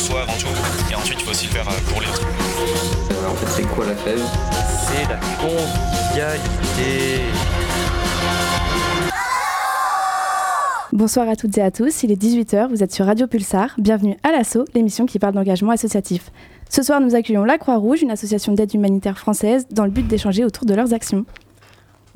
Soi avant tout. Et ensuite, il faut aussi le faire pour les autres. en fait, c'est quoi la fève? C'est la convivialité. Bonsoir à toutes et à tous, il est 18h, vous êtes sur Radio Pulsar, bienvenue à l'ASSO, l'émission qui parle d'engagement associatif. Ce soir, nous accueillons la Croix-Rouge, une association d'aide humanitaire française, dans le but d'échanger autour de leurs actions.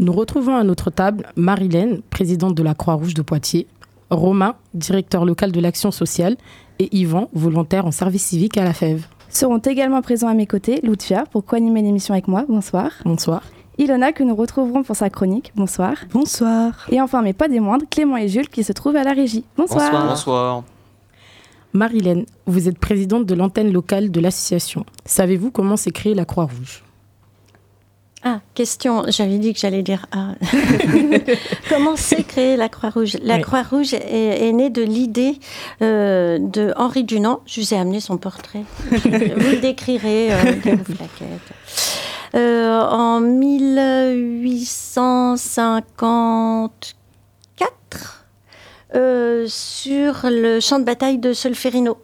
Nous retrouvons à notre table Marilène, présidente de la Croix-Rouge de Poitiers, Romain, directeur local de l'action sociale, et Yvan, volontaire en service civique à la FEV. Seront également présents à mes côtés Loutfia pour co-animer l'émission avec moi. Bonsoir. Bonsoir. Ilona que nous retrouverons pour sa chronique. Bonsoir. Bonsoir. Et enfin, mais pas des moindres, Clément et Jules qui se trouvent à la régie. Bonsoir. Bonsoir. Bonsoir. Marilène, vous êtes présidente de l'antenne locale de l'association. Savez-vous comment s'est créée la Croix-Rouge? Ah, question, j'avais dit que j'allais dire Ah. comment s'est créée la Croix-Rouge? La Oui. Croix-Rouge est, est née de l'idée euh, de Henri Dunant. Je vous ai amené son portrait. vous le décrirez, euh, plaquettes. Euh, en 1854 euh, sur le champ de bataille de Solferino.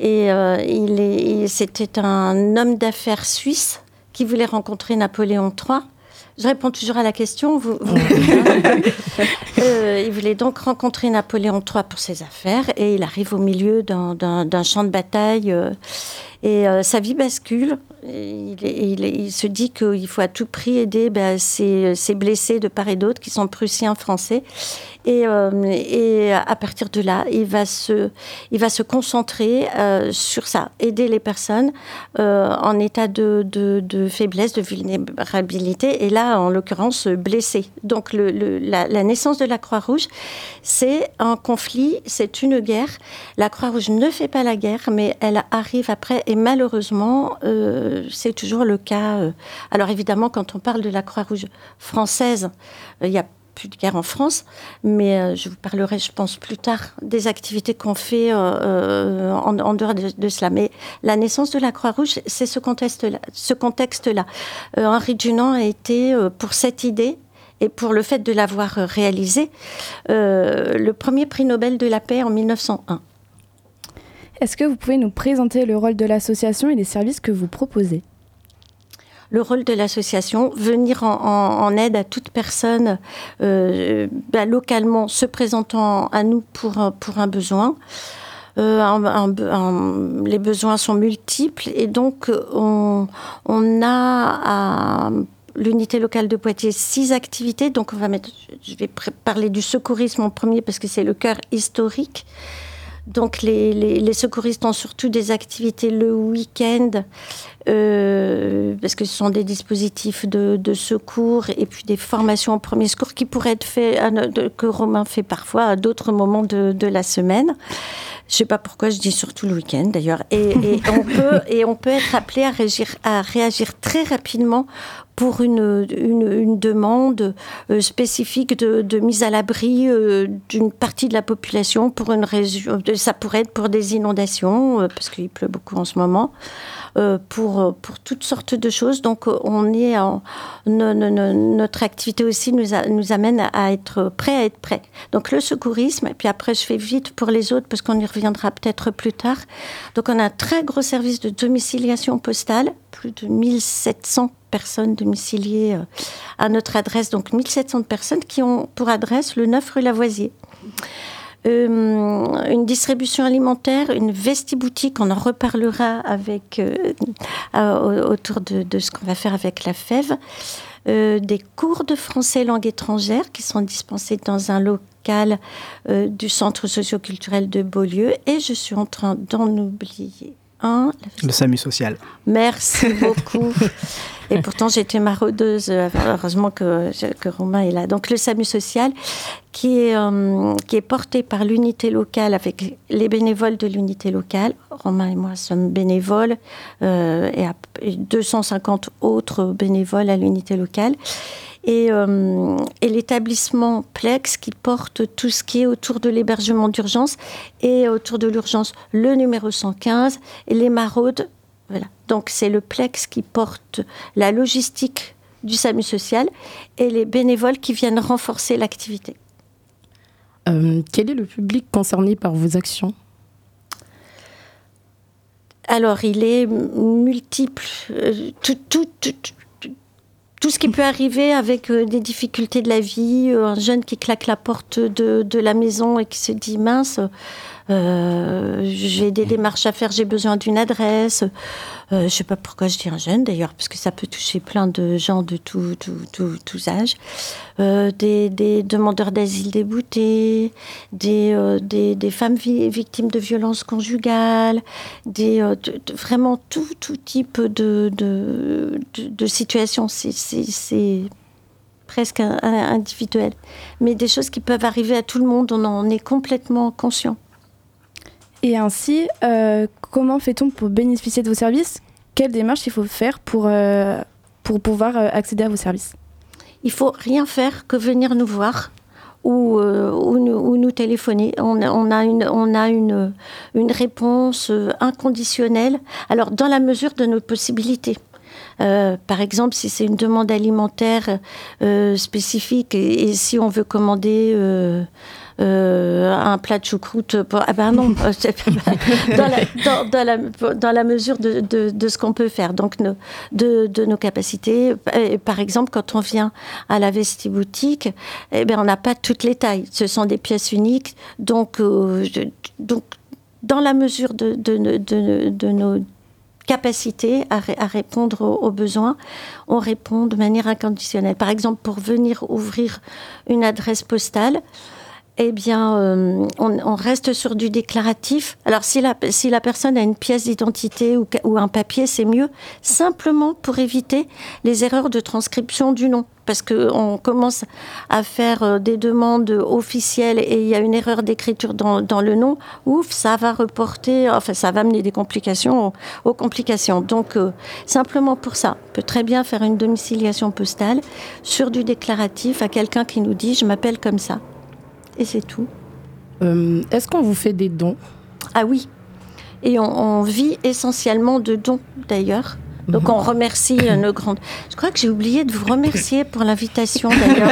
Et il est- il- c'était un homme d'affaires suisse qui voulait rencontrer Napoléon III. Je réponds toujours à la question. Vous, vous- Euh, il voulait donc rencontrer Napoléon III pour ses affaires et il arrive au milieu d'un champ de bataille euh, et euh, sa vie bascule. Il, se dit qu'il faut à tout prix aider ben, ces, blessés de part et d'autre qui sont prussiens, français. Et, euh, à partir de là, il va se, concentrer euh, sur ça, aider les personnes en état de, faiblesse, de vulnérabilité, et là, en l'occurrence, blessés. Donc, la naissance de la Croix-Rouge, c'est un conflit, c'est une guerre. La Croix-Rouge ne fait pas la guerre, mais elle arrive après, et malheureusement, euh, c'est toujours le cas. euh. Alors, évidemment, quand on parle de la Croix-Rouge française, euh, il y a plus de guerre en France, mais je vous parlerai, je pense, plus tard des activités qu'on fait en, dehors de, cela. Mais la naissance de la Croix-Rouge, c'est ce contexte-là. Henri Dunant a été, pour cette idée, et pour le fait de l'avoir réalisée, le premier prix Nobel de la paix en 1901. Est-ce que vous pouvez nous présenter le rôle de l'association et les services que vous proposez le rôle de l'association, venir en, aide à toute personne euh, bah, localement se présentant à nous pour, un- besoin. Euh, les besoins sont multiples et donc on, on a à l'unité locale de Poitiers six activités. Donc je vais parler du secourisme en premier parce que c'est le cœur historique. Donc les, les, les secouristes ont surtout des activités le week-end euh, parce que ce sont des dispositifs de, de secours et puis des formations en premier secours qui pourraient être de- que Romain fait parfois à d'autres moments de, de la semaine. Je sais pas pourquoi je dis surtout le week-end d'ailleurs. Et, et on peut et on peut être appelé à réagir, à réagir très rapidement pour une, une, demande euh, spécifique de, de mise à l'abri euh, d'une partie de la population pour une région. de- Ça pourrait être pour des inondations euh, parce qu'il pleut beaucoup en ce moment. euh, pour, euh, pour toutes sortes de choses. Donc, euh, on est notre activité aussi nous, nous amène à, à être prêt à être prêt. Donc, le secourisme, et puis après, je fais vite pour les autres parce qu'on y reviendra peut-être plus tard. Donc, on a un très gros service de domiciliation postale, plus de 1700 personnes domiciliées euh, à notre adresse, donc 1700 personnes qui ont pour adresse le 9 rue Lavoisier. Euh, une distribution alimentaire, une vestiboutique, on en reparlera avec, euh, autour de, de ce qu'on va faire avec la FEV. Des cours de français langue étrangère qui sont dispensés dans un local du centre socioculturel de Beaulieu. Et je suis en train d'en oublier Le SAMU social. Merci beaucoup. Et pourtant, j'étais maraudeuse. euh, Heureusement que, que Romain est là. Donc, le SAMU social, qui est, euh, qui est porté par l'unité locale avec les bénévoles de l'unité locale. Romain et moi sommes bénévoles euh, et, à- et 250 autres bénévoles à l'unité locale. Et, euh, et l'établissement Plex qui porte tout ce qui est autour de l'hébergement d'urgence et autour de l'urgence le numéro 115 et les maraudes. Voilà. Donc c'est le Plex qui porte la logistique du SAMU social et les bénévoles qui viennent renforcer l'activité. Euh, quel est le public concerné par vos actions? Alors, il est multiple. Euh, tout, tout, tout, tout ce qui peut arriver avec euh, des difficultés de la vie, euh, un jeune qui claque la porte de, de la maison et qui se dit mince, euh, j'ai des démarches à faire, j'ai besoin d'une adresse. Euh, je ne sais pas pourquoi je dis un jeune d'ailleurs, parce que ça peut toucher plein de gens de tous tout, tout, âges. Euh, des, demandeurs d'asile déboutés, des, femmes vi victimes de violences conjugales, des, de, de, vraiment tout, type de, de, de, situations. C'est presque individuel. Mais des choses qui peuvent arriver à tout le monde, on en est complètement conscient. Et ainsi, euh, comment fait-on pour bénéficier de vos services? Quelle démarche il faut faire pour, euh, pour pouvoir euh, accéder à vos services? Il faut rien faire que venir nous voir ou, ou, nous, ou nous téléphoner. On a, une, on a une, une réponse inconditionnelle, alors dans la mesure de nos possibilités. Par exemple, si c'est une demande alimentaire spécifique et, si on veut commander euh, euh, un plat de choucroute, pour... ah ben non, dans, la, dans, dans, la, dans, la, mesure de, de, de ce qu'on peut faire, donc nos, de, de, nos capacités. Par exemple, quand on vient à la vestiboutique, eh ben, on n'a pas toutes les tailles. Ce sont des pièces uniques, donc, euh, donc dans la mesure de, de, de, de nos capacité à, ré à répondre aux, aux, besoins, on répond de manière inconditionnelle. Par exemple, pour venir ouvrir une adresse postale, eh bien, euh, on, reste sur du déclaratif. Alors, si la, personne a une pièce d'identité ou, un papier, c'est mieux, simplement pour éviter les erreurs de transcription du nom. Parce qu'on commence à faire euh, des demandes officielles et il y a une erreur d'écriture dans, le nom, ouf, ça va reporter, enfin, ça va amener des complications aux, aux complications. Donc, euh, simplement pour ça, on peut très bien faire une domiciliation postale sur du déclaratif à quelqu'un qui nous dit je m'appelle comme ça et c'est tout. Euh, Est-ce qu'on vous fait des dons Ah oui. Et on, on vit essentiellement de dons d'ailleurs. Donc on remercie euh, nos grandes. Je crois que j'ai oublié de vous remercier pour l'invitation d'ailleurs.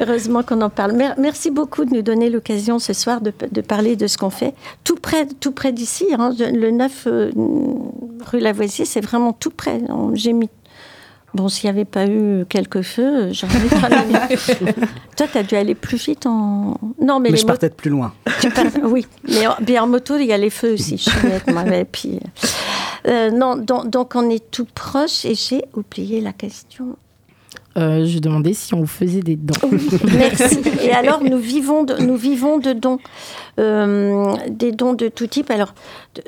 Heureusement qu'on en parle. Merci beaucoup de nous donner l'occasion ce soir de, de, parler de ce qu'on fait. Tout près, tout près d'ici, hein, le 9 euh, rue Lavoisier, c'est vraiment tout près. J'ai mis Bon, s'il n'y avait pas eu quelques feux, j'aurais travaillé. Toi, tu as dû aller plus vite en. Non, mais, mais je partais de plus loin. Pars... Oui, mais en, bien en moto, il y a les feux aussi. Je suis honnête, moi. Et puis, euh, non, donc, donc, on est tout proche et j'ai oublié la question. Euh, je demandais si on vous faisait des dons. Oui, merci. Et alors, nous vivons de, nous vivons de dons. Euh, des dons de tout type. Alors,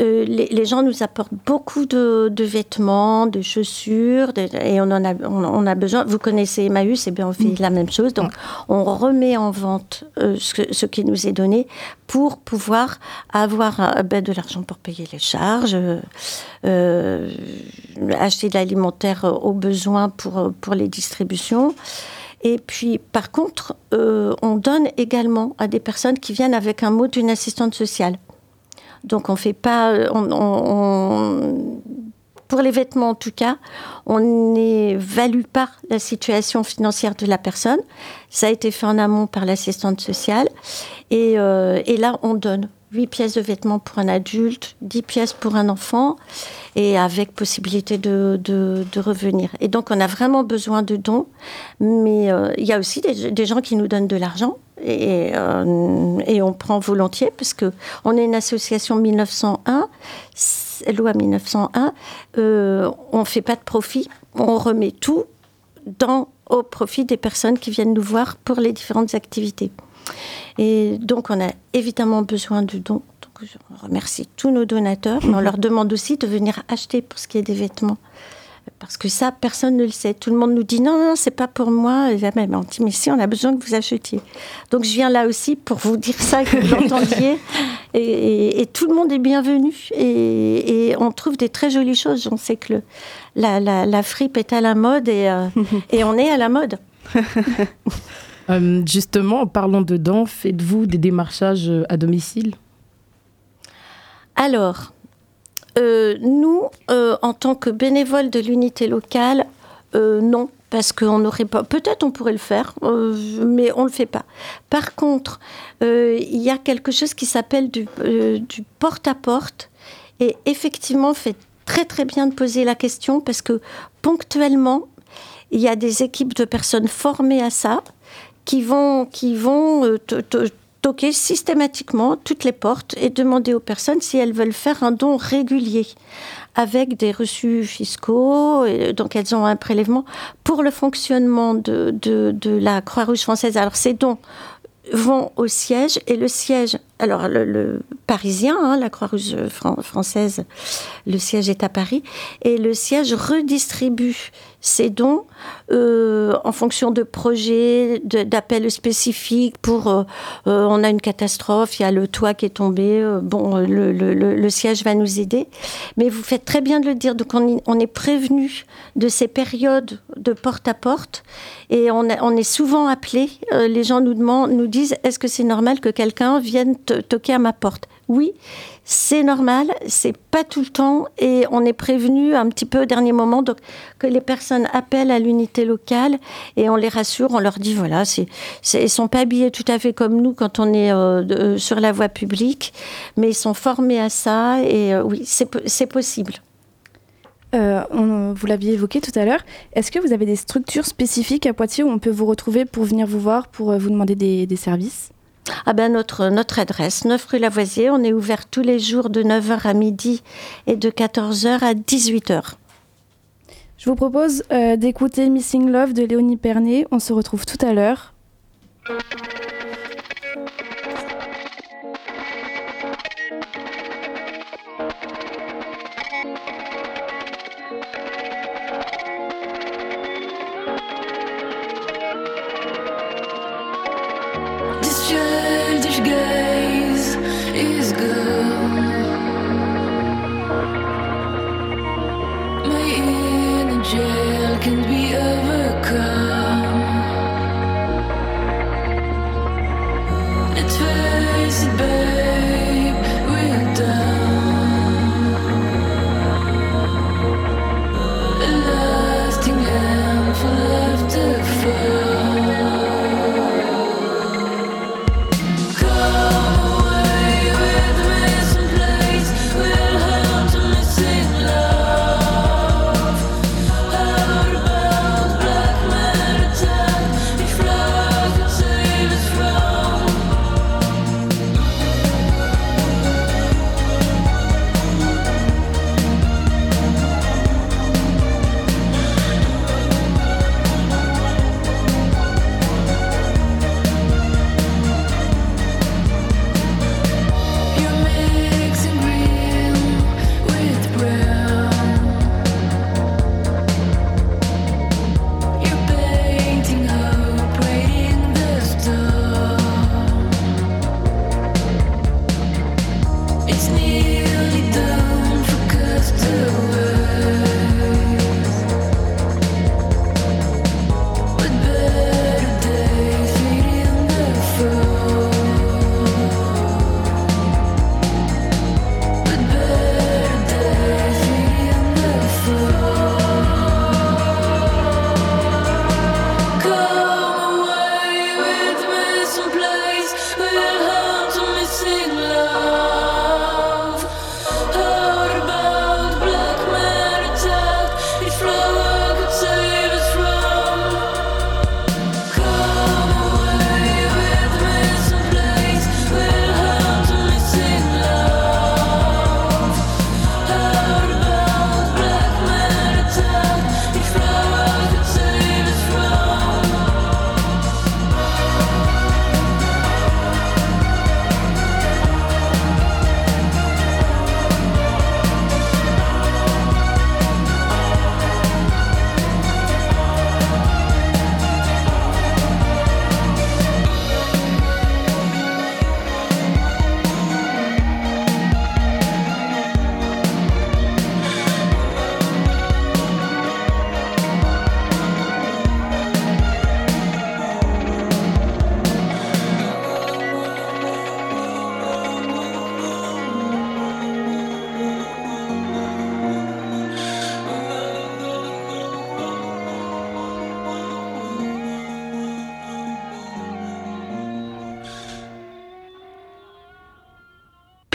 euh, les, les, gens nous apportent beaucoup de, de vêtements, de chaussures, de, et on en a, on, on, a besoin. Vous connaissez Emmaüs, et eh bien on fait mmh. la même chose. Donc, on remet en vente ce, ce, qui nous est donné pour pouvoir avoir ben, de l'argent pour payer les charges, acheter de l'alimentaire aux besoins pour, pour les distributions. Et puis, par contre, euh, on donne également à des personnes qui viennent avec un mot d'une assistante sociale. Donc, on fait pas. On, on, pour les vêtements, en tout cas, on n'évalue pas la situation financière de la personne. Ça a été fait en amont par l'assistante sociale. Et, euh, et là, on donne 8 pièces de vêtements pour un adulte, 10 pièces pour un enfant, et avec possibilité de, de, revenir. Et donc, on a vraiment besoin de dons, mais euh, il y a aussi des, gens qui nous donnent de l'argent, et, euh, et, on prend volontiers, parce qu'on est une association 1901, loi 1901, euh, on ne fait pas de profit, on remet tout dans, au profit des personnes qui viennent nous voir pour les différentes activités. Et donc, on a évidemment besoin de dons. Donc, je remercie tous nos donateurs, mais on leur demande aussi de venir acheter pour ce qui est des vêtements. Parce que ça, personne ne le sait. Tout le monde nous dit non, non, c'est pas pour moi. Et même, on dit mais si, on a besoin que vous achetiez. Donc je viens là aussi pour vous dire ça, que vous l'entendiez. Et, tout le monde est bienvenu. Et, on trouve des très jolies choses. On sait que la, la, fripe est à la mode et, euh, et on est à la mode. Euh, justement, en parlant dedans, faites-vous des démarchages à domicile? Alors, euh, nous, euh, en tant que bénévoles de l'unité locale, euh, non, parce qu'on n'aurait pas. Peut-être on pourrait le faire, mais on ne le fait pas. Par contre, il y a quelque chose qui s'appelle du porte-à-porte, et effectivement, fait très très bien de poser la question parce que ponctuellement, il y a des équipes de personnes formées à ça qui vont, qui vont toquer systématiquement toutes les portes et demander aux personnes si elles veulent faire un don régulier avec des reçus fiscaux, donc elles ont un prélèvement pour le fonctionnement de, de, de la Croix-Rouge française. Alors ces dons vont au siège et le siège, alors le, parisien, hein, la Croix-Rouge française, le siège est à Paris, et le siège redistribue ces dons euh, en fonction de projets, d'appels spécifiques pour euh, euh, on a une catastrophe, il y a le toit qui est tombé, bon, le, siège va nous aider. Mais vous faites très bien de le dire, donc on, est prévenu de ces périodes de porte à porte et on, on est souvent appelé, les gens nous, demandent, nous disent est-ce que c'est normal que quelqu'un vienne toquer à ma porte? Oui, c'est normal, c'est pas tout le temps et on est prévenu un petit peu au dernier moment donc que les personnes appellent à l'unité locale et on les rassure, on leur dit voilà, c'est, ils sont pas habillés tout à fait comme nous quand on est euh, sur la voie publique, mais ils sont formés à ça et euh, oui, c'est, possible. Euh, vous l'aviez évoqué tout à l'heure. Est-ce que vous avez des structures spécifiques à Poitiers où on peut vous retrouver pour venir vous voir, pour vous demander des services? Ah ben notre, adresse, 9 rue Lavoisier, on est ouvert tous les jours de 9h à midi et de 14h à 18h. Je vous propose euh, d'écouter Missing Love de Léonie Pernet. On se retrouve tout à l'heure.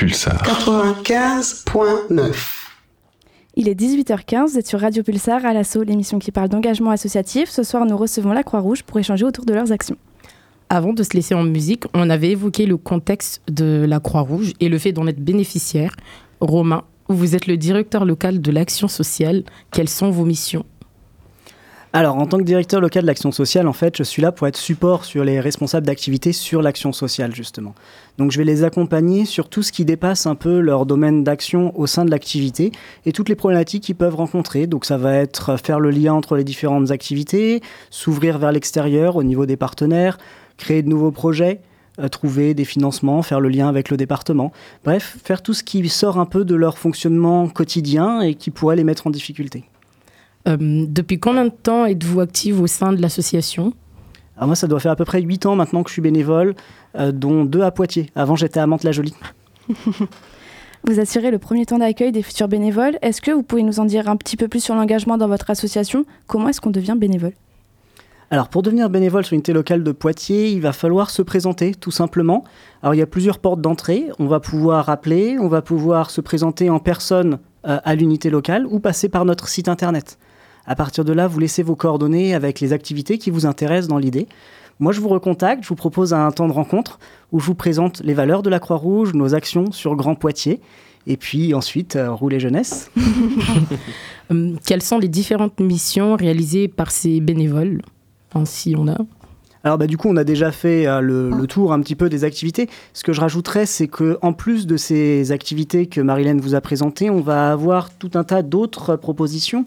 Pulsar 95.9 il est 18h15, vous êtes sur Radio Pulsar à l'assaut, l'émission qui parle d'engagement associatif. Ce soir, nous recevons la Croix-Rouge pour échanger autour de leurs actions. Avant de se laisser en musique, on avait évoqué le contexte de la Croix-Rouge et le fait d'en être bénéficiaire. Romain, vous êtes le directeur local de l'action sociale. Quelles sont vos missions? Alors, en tant que directeur local de l'action sociale, en fait, je suis là pour être support sur les responsables d'activité sur l'action sociale, justement. Donc, je vais les accompagner sur tout ce qui dépasse un peu leur domaine d'action au sein de l'activité et toutes les problématiques qu'ils peuvent rencontrer. Donc, ça va être faire le lien entre les différentes activités, s'ouvrir vers l'extérieur au niveau des partenaires, créer de nouveaux projets, euh, trouver des financements, faire le lien avec le département. Bref, faire tout ce qui sort un peu de leur fonctionnement quotidien et qui pourrait les mettre en difficulté. Euh, depuis combien de temps êtes-vous active au sein de l'association moi, ça doit faire à peu près 8 ans maintenant que je suis bénévole, euh, dont deux à Poitiers. Avant, j'étais à Mantes-la-Jolie. vous assurez le premier temps d'accueil des futurs bénévoles. Est-ce que vous pouvez nous en dire un petit peu plus sur l'engagement dans votre association? Comment est-ce qu'on devient bénévole? Alors pour devenir bénévole sur l'unité locale de Poitiers, il va falloir se présenter tout simplement. Alors il y a plusieurs portes d'entrée. On va pouvoir appeler, on va pouvoir se présenter en personne euh, à l'unité locale ou passer par notre site internet. À partir de là, vous laissez vos coordonnées avec les activités qui vous intéressent dans l'idée. Moi, je vous recontacte, je vous propose un temps de rencontre où je vous présente les valeurs de la Croix-Rouge, nos actions sur Grand Poitiers, et puis ensuite, euh, rouler jeunesse. Hum, quelles sont les différentes missions réalisées par ces bénévoles si on a alors bah, du coup, on a déjà fait euh, le, tour un petit peu des activités. Ce que je rajouterais, c'est que en plus de ces activités que Marilène vous a présentées, on va avoir tout un tas d'autres propositions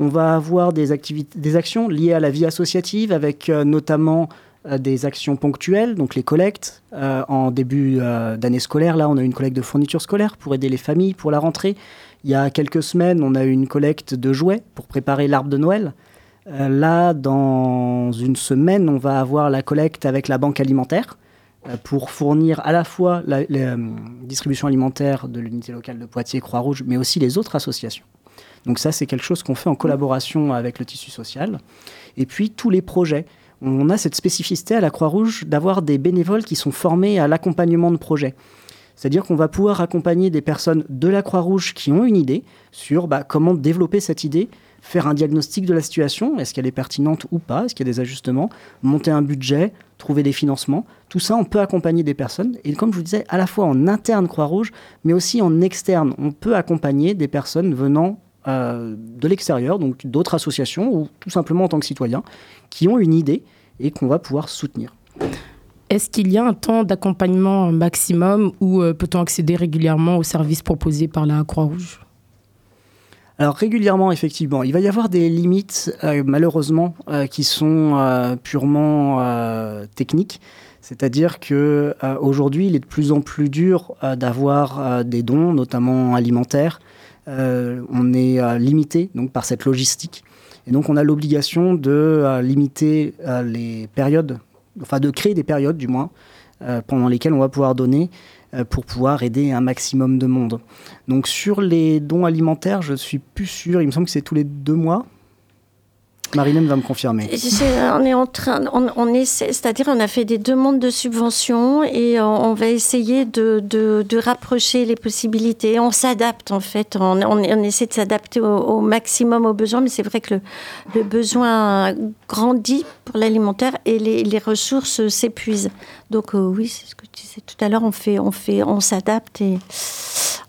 on va avoir des, actions liées à la vie associative avec euh, notamment euh, des actions ponctuelles, donc les collectes. Euh, en début d'année scolaire, là, on a une collecte de fournitures scolaires pour aider les familles pour la rentrée. Il y a quelques semaines, on a eu une collecte de jouets pour préparer l'arbre de Noël. là, dans une semaine, on va avoir la collecte avec la banque alimentaire pour fournir à la fois la distribution alimentaire de l'unité locale de Poitiers Croix-Rouge, mais aussi les autres associations. Donc ça, c'est quelque chose qu'on fait en collaboration avec le tissu social. Et puis tous les projets. On a cette spécificité à la Croix-Rouge d'avoir des bénévoles qui sont formés à l'accompagnement de projets. C'est-à-dire qu'on va pouvoir accompagner des personnes de la Croix-Rouge qui ont une idée sur bah, comment développer cette idée, faire un diagnostic de la situation, est-ce qu'elle est pertinente ou pas, est-ce qu'il y a des ajustements, monter un budget, trouver des financements. Tout ça, on peut accompagner des personnes. Et comme je vous disais, à la fois en interne Croix-Rouge, mais aussi en externe, on peut accompagner des personnes venant euh, de l'extérieur, donc d'autres associations ou tout simplement en tant que citoyens, qui ont une idée et qu'on va pouvoir soutenir. Est-ce qu'il y a un temps d'accompagnement maximum ou euh, peut-on accéder régulièrement aux services proposés par la Croix-Rouge? Alors régulièrement, effectivement, il va y avoir des limites, euh, malheureusement, qui sont purement techniques. C'est-à-dire que aujourd'hui, il est de plus en plus dur d'avoir des dons, notamment alimentaires, on est euh, limité donc par cette logistique. Et donc on a l'obligation de euh, limiter les périodes, enfin de créer des périodes du moins, pendant lesquelles on va pouvoir donner pour pouvoir aider un maximum de monde. Donc sur les dons alimentaires, je suis plus sûr, il me semble que c'est tous les deux mois, Marilyn va me confirmer. on est en train, on, est, c'est-à-dire on a fait des demandes de subventions et on, va essayer de, de, rapprocher les possibilités. On s'adapte en fait, on, on, essaie de s'adapter au, maximum aux besoins, mais c'est vrai que le, le, besoin grandit pour l'alimentaire et les, les ressources s'épuisent. Donc euh, oui, c'est ce que tu disais tout à l'heure, on fait, on fait, on s'adapte et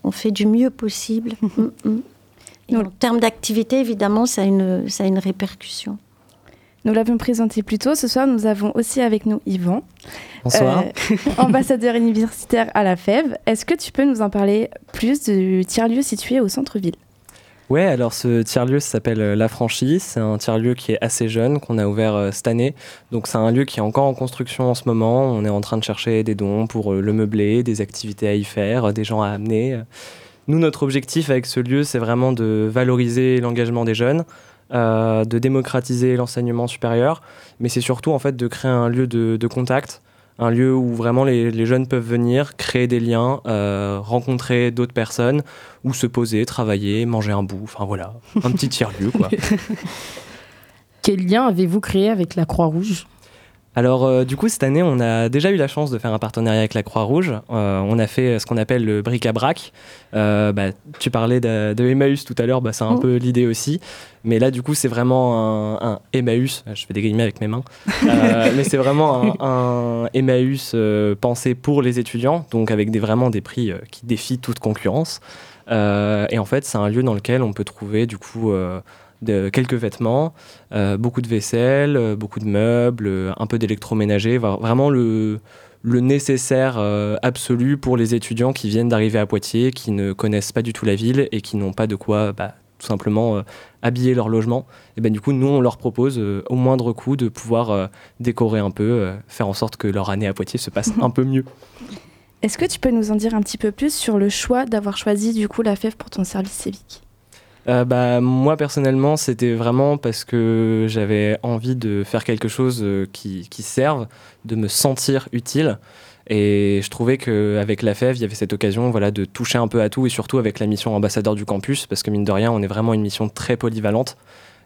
on fait du mieux possible. Mm, mm en termes d'activité, évidemment, ça a, une, ça a une répercussion. Nous l'avions présenté plus tôt. Ce soir, nous avons aussi avec nous Yvan. Bonsoir. Euh, ambassadeur universitaire à la FEV. Est-ce que tu peux nous en parler plus du tiers-lieu situé au centre-ville? Ouais, alors ce tiers-lieu s'appelle euh, La Franchise. C'est un tiers-lieu qui est assez jeune, qu'on a ouvert euh, cette année. Donc c'est un lieu qui est encore en construction en ce moment. On est en train de chercher des dons pour le meubler, des activités à y faire, des gens à amener. Nous, notre objectif avec ce lieu, c'est vraiment de valoriser l'engagement des jeunes, euh, de démocratiser l'enseignement supérieur, mais c'est surtout en fait de créer un lieu de, contact, un lieu où vraiment les, jeunes peuvent venir, créer des liens, euh, rencontrer d'autres personnes, ou se poser, travailler, manger un bout, enfin voilà, un petit tiers-lieu quoi. Quel lien avez-vous créé avec la Croix-Rouge? Alors euh, du coup cette année on a déjà eu la chance de faire un partenariat avec la Croix-Rouge. Euh, on a fait ce qu'on appelle le bric-à-brac. Euh, bah, tu parlais de, de, Emmaüs tout à l'heure, bah, c'est un mmh. peu l'idée aussi. Mais là du coup c'est vraiment un, un, Emmaüs, je fais des guillemets avec mes mains, mais c'est vraiment un, un Emmaüs pensé pour les étudiants, donc avec des, vraiment des prix qui défient toute concurrence. et en fait c'est un lieu dans lequel on peut trouver du coup de quelques vêtements, euh, beaucoup de vaisselle, euh, beaucoup de meubles, euh, un peu d'électroménager, vraiment le, nécessaire absolu pour les étudiants qui viennent d'arriver à Poitiers, qui ne connaissent pas du tout la ville et qui n'ont pas de quoi bah, tout simplement habiller leur logement. Et ben du coup, nous, on leur propose au moindre coût de pouvoir décorer un peu, faire en sorte que leur année à Poitiers se passe un peu mieux. Est-ce que tu peux nous en dire un petit peu plus sur le choix d'avoir choisi du coup la FEV pour ton service civique? Euh, bah, Moi, personnellement, c'était vraiment parce que j'avais envie de faire quelque chose euh, qui, serve, de me sentir utile. Et je trouvais qu'avec la FEV, il y avait cette occasion voilà, de toucher un peu à tout, et surtout avec la mission ambassadeur du campus, parce que mine de rien, on est vraiment une mission très polyvalente.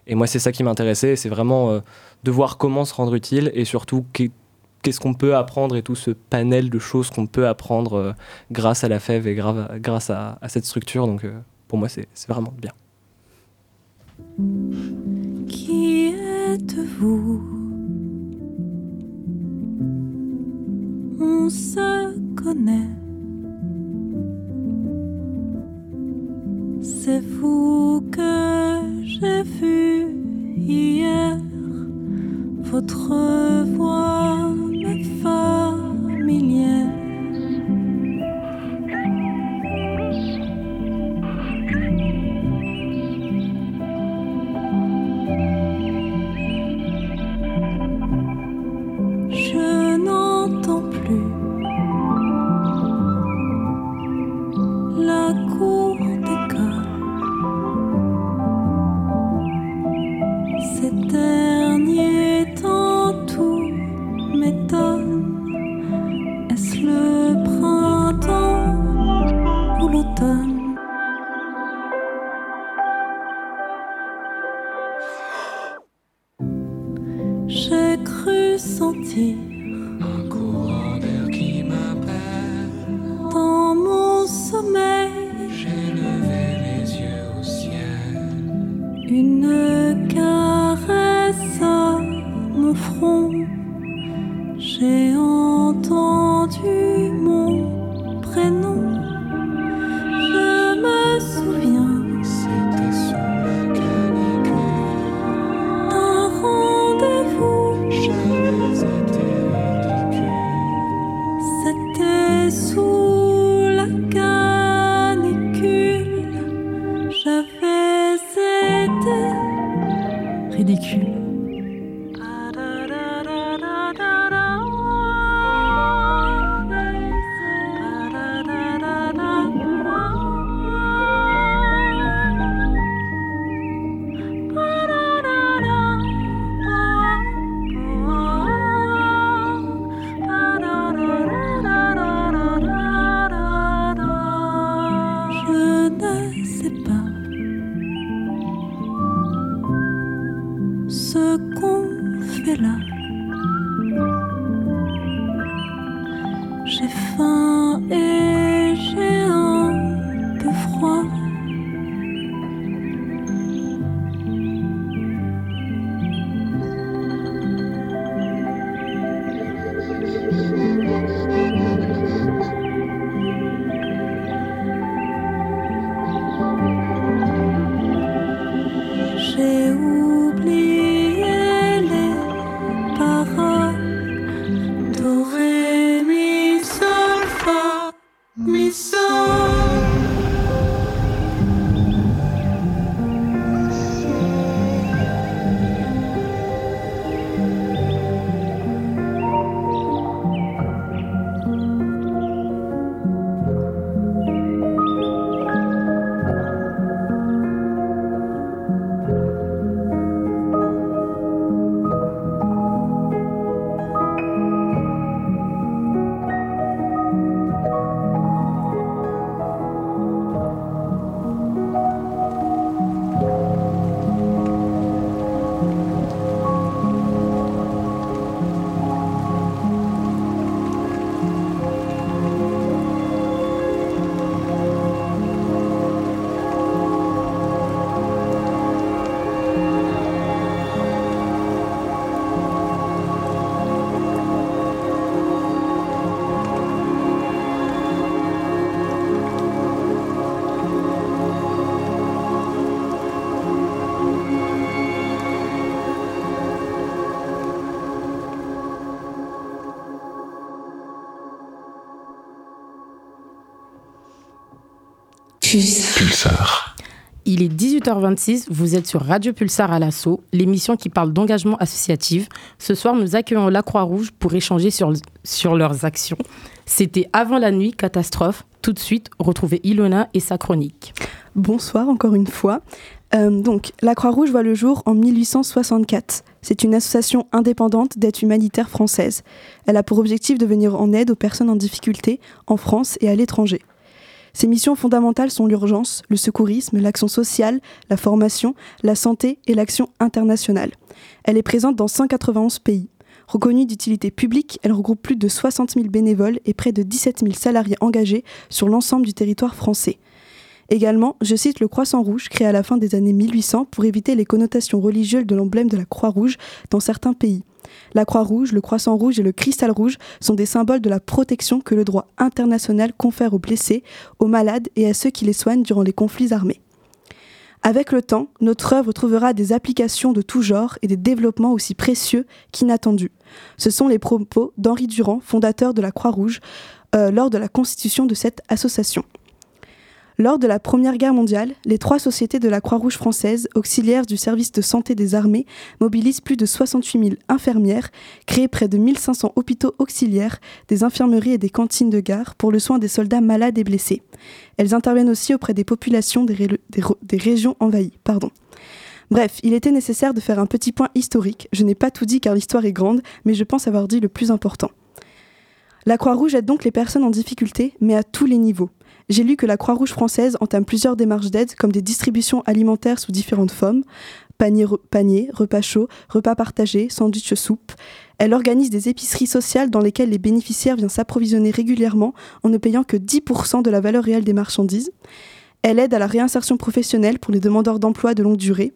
Et moi, c'est ça qui m'intéressait, c'est vraiment euh, de voir comment se rendre utile, et surtout qu'est-ce qu'on peut apprendre, et tout ce panel de choses qu'on peut apprendre grâce à la FEV et grâce à, cette structure. Donc pour moi, c'est vraiment bien. Qui êtes-vous? On se connaît. C'est vous que j'ai vu hier. Votre voix me familière. 听 Pulsar. Il est 18h26, vous êtes sur Radio Pulsar à l'assaut, l'émission qui parle d'engagement associatif. Ce soir, nous accueillons la Croix-Rouge pour échanger sur, sur leurs actions. C'était avant la nuit, catastrophe. Tout de suite, retrouvez Ilona et sa chronique. Bonsoir encore une fois. Euh, donc, la Croix-Rouge voit le jour en 1864. C'est une association indépendante d'aide humanitaire française. Elle a pour objectif de venir en aide aux personnes en difficulté en France et à l'étranger. Ses missions fondamentales sont l'urgence, le secourisme, l'action sociale, la formation, la santé et l'action internationale. Elle est présente dans 191 pays. Reconnue d'utilité publique, elle regroupe plus de 60 000 bénévoles et près de 17 000 salariés engagés sur l'ensemble du territoire français. Également, je cite le Croissant Rouge, créé à la fin des années 1800 pour éviter les connotations religieuses de l'emblème de la Croix-Rouge dans certains pays. La Croix-Rouge, le Croissant Rouge et le Cristal Rouge sont des symboles de la protection que le droit international confère aux blessés, aux malades et à ceux qui les soignent durant les conflits armés. Avec le temps, notre œuvre trouvera des applications de tout genre et des développements aussi précieux qu'inattendus. Ce sont les propos d'Henri Durand, fondateur de la Croix-Rouge, euh, lors de la constitution de cette association. Lors de la Première Guerre mondiale, les trois sociétés de la Croix-Rouge française, auxiliaires du service de santé des armées, mobilisent plus de 68 000 infirmières, créent près de 1500 hôpitaux auxiliaires, des infirmeries et des cantines de gare pour le soin des soldats malades et blessés. Elles interviennent aussi auprès des populations des, des régions envahies. Pardon. Bref, il était nécessaire de faire un petit point historique. Je n'ai pas tout dit car l'histoire est grande, mais je pense avoir dit le plus important. La Croix-Rouge aide donc les personnes en difficulté, mais à tous les niveaux. J'ai lu que la Croix-Rouge française entame plusieurs démarches d'aide comme des distributions alimentaires sous différentes formes, paniers, re- paniers, repas chauds, repas partagés, sandwichs soupe. Elle organise des épiceries sociales dans lesquelles les bénéficiaires viennent s'approvisionner régulièrement en ne payant que 10% de la valeur réelle des marchandises. Elle aide à la réinsertion professionnelle pour les demandeurs d'emploi de longue durée.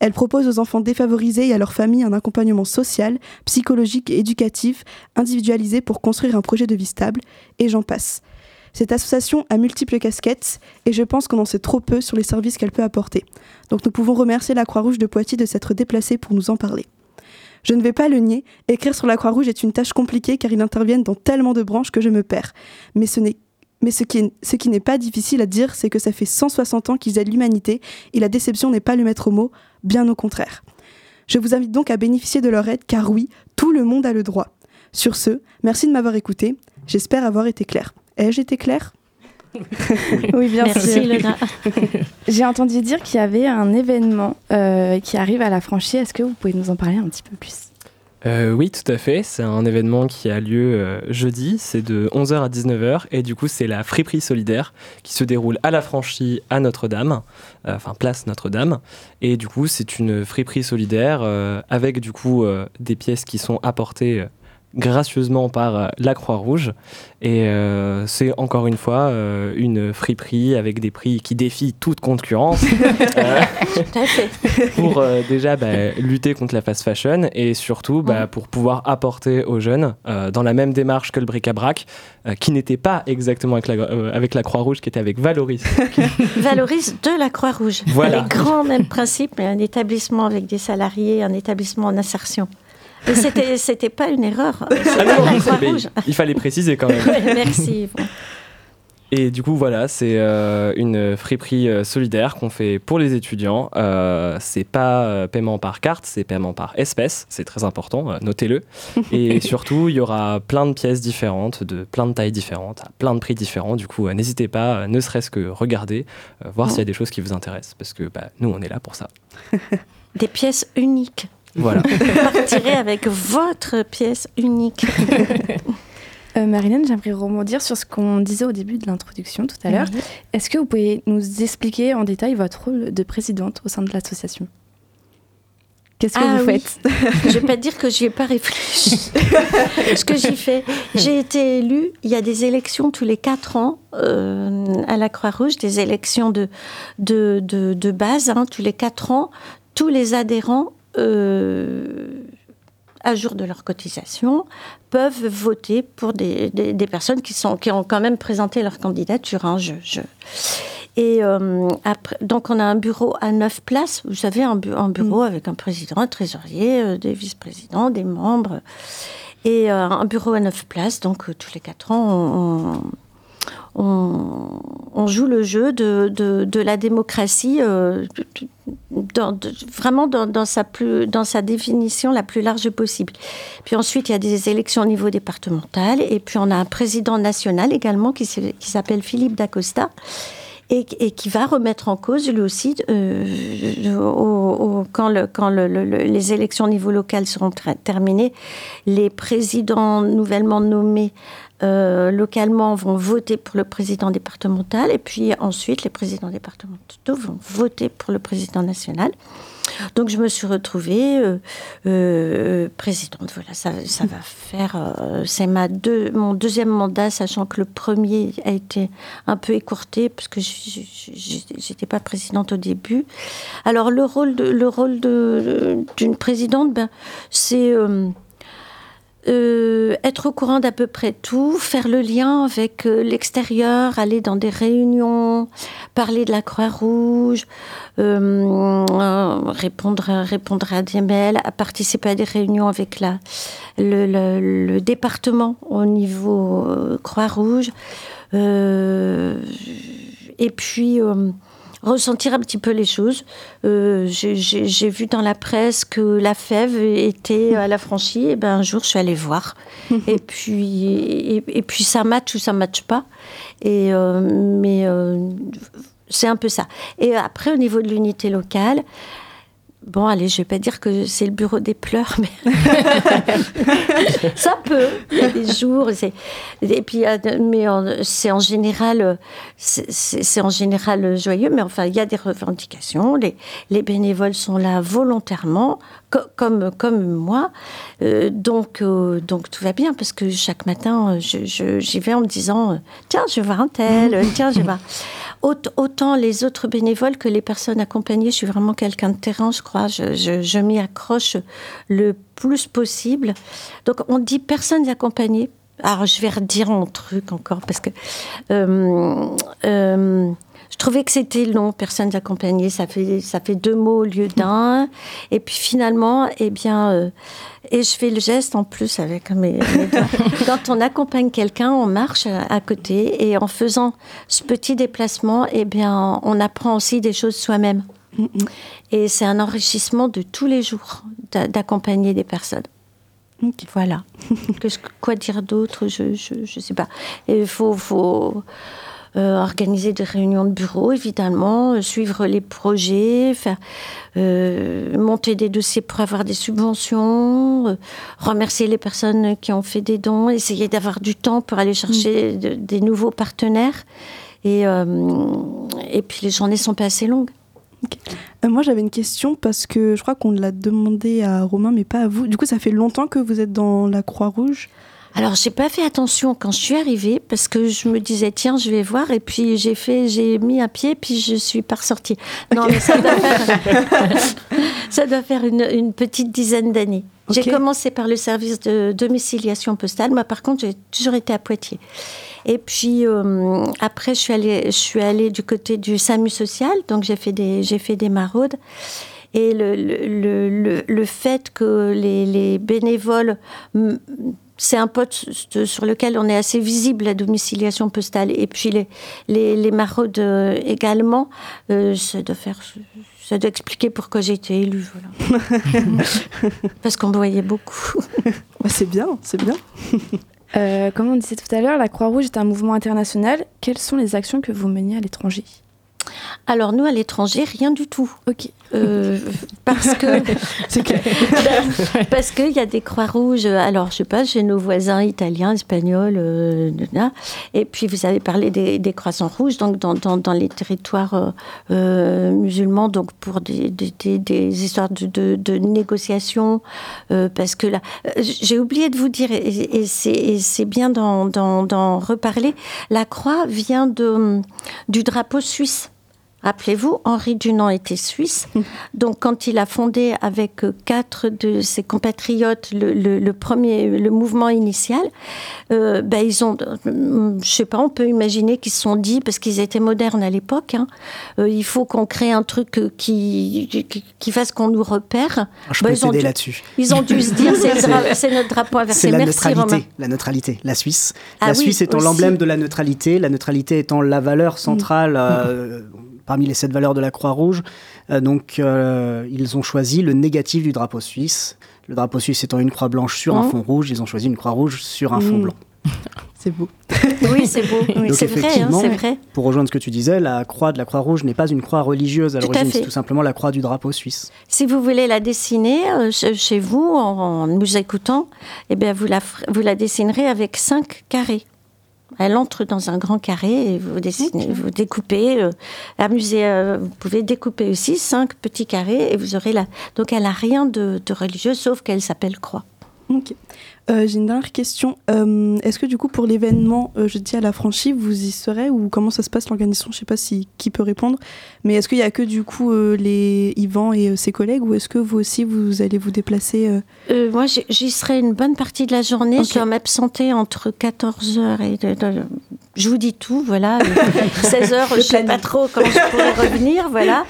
Elle propose aux enfants défavorisés et à leurs familles un accompagnement social, psychologique et éducatif individualisé pour construire un projet de vie stable, et j'en passe. Cette association a multiples casquettes et je pense qu'on en sait trop peu sur les services qu'elle peut apporter. Donc nous pouvons remercier la Croix-Rouge de Poitiers de s'être déplacée pour nous en parler. Je ne vais pas le nier, écrire sur la Croix-Rouge est une tâche compliquée car ils interviennent dans tellement de branches que je me perds. Mais ce qui n'est pas difficile à dire, c'est que ça fait 160 ans qu'ils aident l'humanité et la déception n'est pas le maître mot, bien au contraire. Je vous invite donc à bénéficier de leur aide car oui, tout le monde a le droit. Sur ce, merci de m'avoir écouté. J'espère avoir été claire. Ai-je été claire Oui, bien Merci, sûr. Ilona. J'ai entendu dire qu'il y avait un événement euh, qui arrive à la franchise. Est-ce que vous pouvez nous en parler un petit peu plus? Euh, oui, tout à fait. C'est un événement qui a lieu euh, jeudi. C'est de 11h à 19h. Et du coup, c'est la friperie solidaire qui se déroule à la franchise à Notre-Dame, euh, enfin place Notre-Dame. Et du coup, c'est une friperie solidaire euh, avec du coup euh, des pièces qui sont apportées euh, gracieusement par euh, la Croix-Rouge. Et euh, c'est encore une fois euh, une friperie avec des prix qui défient toute concurrence. Euh, Tout à fait. pour euh, déjà bah, lutter contre la fast fashion et surtout bah, pour pouvoir apporter aux jeunes, euh, dans la même démarche que le bric-à-brac, euh, qui n'était pas exactement avec la, euh, avec la Croix-Rouge, qui était avec Valoris. Valorise de la Croix-Rouge. Voilà. Les grands mêmes principes, mais un établissement avec des salariés, un établissement en insertion. C'était, c'était pas une erreur. Ah non, il fallait préciser quand même. Merci. Et du coup, voilà, c'est euh, une friperie euh, solidaire qu'on fait pour les étudiants. Euh, c'est pas euh, paiement par carte, c'est paiement par espèce. C'est très important, notez-le. Et surtout, il y aura plein de pièces différentes, de plein de tailles différentes, à plein de prix différents. Du coup, n'hésitez pas, ne serait-ce que regarder, voir s'il y a des choses qui vous intéressent. Parce que bah, nous, on est là pour ça. Des pièces uniques. Voilà. Vous partirez avec votre pièce unique. Euh, Marilyn, j'aimerais rebondir sur ce qu'on disait au début de l'introduction tout à l'heure. Est-ce que vous pouvez nous expliquer en détail votre rôle de présidente au sein de l'association? Qu'est-ce que Ah vous oui. faites? Je vais pas dire que j'y ai pas réfléchi. Ce que j'y fais, j'ai été élue. Il y a des élections tous les quatre ans euh, à la Croix-Rouge, des élections de de, de, de base hein, tous les quatre ans. Tous les adhérents. Euh, à jour de leur cotisation, peuvent voter pour des, des, des personnes qui, sont, qui ont quand même présenté leur candidature. hein, je, je- Et euh, après, donc on a un bureau à neuf places. Vous savez, un, bu- un bureau avec un président, un trésorier, euh, des vice-présidents, des membres. Et euh, un bureau à neuf places. Donc tous les quatre ans, on, on, on joue le jeu de, la démocratie euh, dans, vraiment dans, sa définition la plus large possible. Puis ensuite, il y a des élections au niveau départemental. Et puis, on a un président national également qui, s'appelle Philippe Dacosta. Et, et qui va remettre en cause lui aussi, euh, quand, le- quand le- le- le- les élections au niveau local seront terminées, les présidents nouvellement nommés euh, localement vont voter pour le président départemental et puis ensuite les présidents départementaux vont voter pour le président national. Donc je me suis retrouvée euh, euh, présidente. Voilà, ça, va faire. c'est ma mon deuxième mandat, sachant que le premier a été un peu écourté parce que j'étais pas présidente au début. Alors le rôle de le rôle d'une présidente, ben c'est euh, être au courant d'à peu près tout, faire le lien avec euh, l'extérieur, aller dans des réunions, parler de la Croix-Rouge, euh, répondre, répondre à des mails, à participer à des réunions avec le, département au niveau Croix-Rouge. Et puis ressentir un petit peu les choses. Euh, j'ai- vu dans la presse que la fève était à la franchie. Et ben un jour, je suis allée voir. et puis et, et puis ça match ou ça match pas. Et euh, mais euh, c'est un peu ça. Et après, au niveau de l'unité locale. Bon, allez, je vais pas dire que c'est le bureau des pleurs, mais ça peut. Il y a des jours, et puis, euh, mais c'est en général, c'est- en général joyeux. Mais enfin, il y a des revendications. Les, les bénévoles sont là volontairement, co- comme comme moi. Euh, donc euh, donc tout va bien parce que chaque matin, euh, je- j'y vais en me disant, tiens, je vais voir un tel, tiens, je vais. Aut- Autant les autres bénévoles que les personnes accompagnées, je suis vraiment quelqu'un de terrain, je crois. Je, je- je m'y accroche le plus possible. Donc, on dit personnes accompagnées. Alors, je vais redire mon truc encore parce que euh, euh, je trouvais que c'était long, personnes accompagnées. Ça fait, ça fait deux mots au lieu d'un. Et puis finalement, eh bien, euh, et je fais le geste en plus avec mes, mes doigts. Quand on accompagne quelqu'un, on marche à, à côté et en faisant ce petit déplacement, eh bien, on apprend aussi des choses soi-même. Et c'est un enrichissement de tous les jours d'a- d'accompagner des personnes. Voilà. Quoi dire d'autre? Je ne sais pas. Il faut, faut euh, organiser des réunions de bureau, évidemment, euh, suivre les projets, faire, euh, monter des dossiers pour avoir des subventions, remercier les personnes qui ont fait des dons, essayer d'avoir du temps pour aller chercher de- des nouveaux partenaires. Et, et puis les journées sont pas assez longues. Euh, moi, j'avais une question parce que je crois qu'on l'a demandé à Romain, mais pas à vous. Du coup, ça fait longtemps que vous êtes dans la Croix-Rouge Alors, j'ai pas fait attention quand je suis arrivée parce que je me disais tiens, je vais voir et puis j'ai fait, j'ai mis un pied puis je suis pas ressortie. Non, mais ça doit faire, ça doit faire une, une petite dizaine d'années. J'ai commencé par le service de domiciliation postale. Moi, par contre, j'ai toujours été à Poitiers. Et puis euh, après, je suis allée, je suis allée du côté du SAMU social, donc j'ai fait des, j'ai fait des maraudes. Et le, le, le, le- fait que les, les bénévoles, c'est un poste sur lequel on est assez visible, la domiciliation postale. Et puis les, les, les maraudes euh, également, euh, ça doit faire. Ça doit expliquer pourquoi j'ai été élue. Voilà. Parce qu'on me voyait beaucoup. Bah, c'est bien, c'est bien. Euh, comme on disait tout à l'heure, la Croix-Rouge est un mouvement international. Quelles sont les actions que vous menez à l'étranger? Alors nous, à l'étranger, rien du tout. Ok. Euh, parce que parce qu'il y a des croix rouges. Alors je sais pas, chez nos voisins italiens, espagnols, euh, là. et puis vous avez parlé des, des croissants rouges, donc dans, dans, dans les territoires euh, euh, musulmans, donc pour des, des, histoires de, de, de négociations, parce que là, j'ai oublié de vous dire, et, et c'est- bien d'en reparler. La croix vient de du drapeau suisse. Rappelez-vous, Henri Dunant était suisse. Donc, quand il a fondé avec euh, quatre de ses compatriotes le, le- le premier, le mouvement initial, euh, ben, ils ont, je sais pas, on peut imaginer qu'ils se sont dit, parce qu'ils étaient modernes à l'époque, hein, euh, il faut qu'on crée un truc euh, qui, qui, qui fasse qu'on nous repère. Ah, Je Ben, peux ils ont là-dessus. Ils ont dû se dire, c'est notre drapeau inversé. C'est la Merci, Romain. neutralité, la neutralité, la Suisse. Ah la oui, Suisse étant l'emblème de la neutralité, la neutralité étant la valeur centrale euh, parmi les sept valeurs de la Croix-Rouge. Euh, donc, euh, ils ont choisi le négatif du drapeau suisse. Le drapeau suisse étant une croix blanche sur un Mhm. fond rouge, ils ont choisi une croix rouge sur un fond Mhm. blanc. C'est beau. Oui, c'est beau. Donc, c'est vrai, hein, vrai. Pour rejoindre ce que tu disais, la croix de la Croix-Rouge n'est pas une croix religieuse à l'origine, c'est tout simplement la croix du drapeau suisse. Si vous voulez la dessiner euh, chez vous en, en nous écoutant, eh bien vous la, vous la dessinerez avec cinq carrés. Elle entre dans un grand carré et vous dessinez, vous découpez. euh, amusez, euh, vous pouvez découper aussi cinq petits carrés et vous aurez la. Donc elle a rien de, de religieux sauf qu'elle s'appelle croix. Euh, J'ai une dernière question. Euh, Est-ce que du coup pour l'événement euh, jeudi à la franchise, vous y serez ou comment ça se passe l'organisation? Je sais pas si qui peut répondre, mais est-ce qu'il y a que du coup euh, les Yvan et euh, ses collègues ou est-ce que vous aussi vous allez vous déplacer euh, Euh, moi, j'y- serai une bonne partie de la journée. Ok. Je dois m'absenter entre 14h et... de- de- je vous dis tout, voilà. 16h, je ne sais pas trop quand je pourrai revenir, voilà.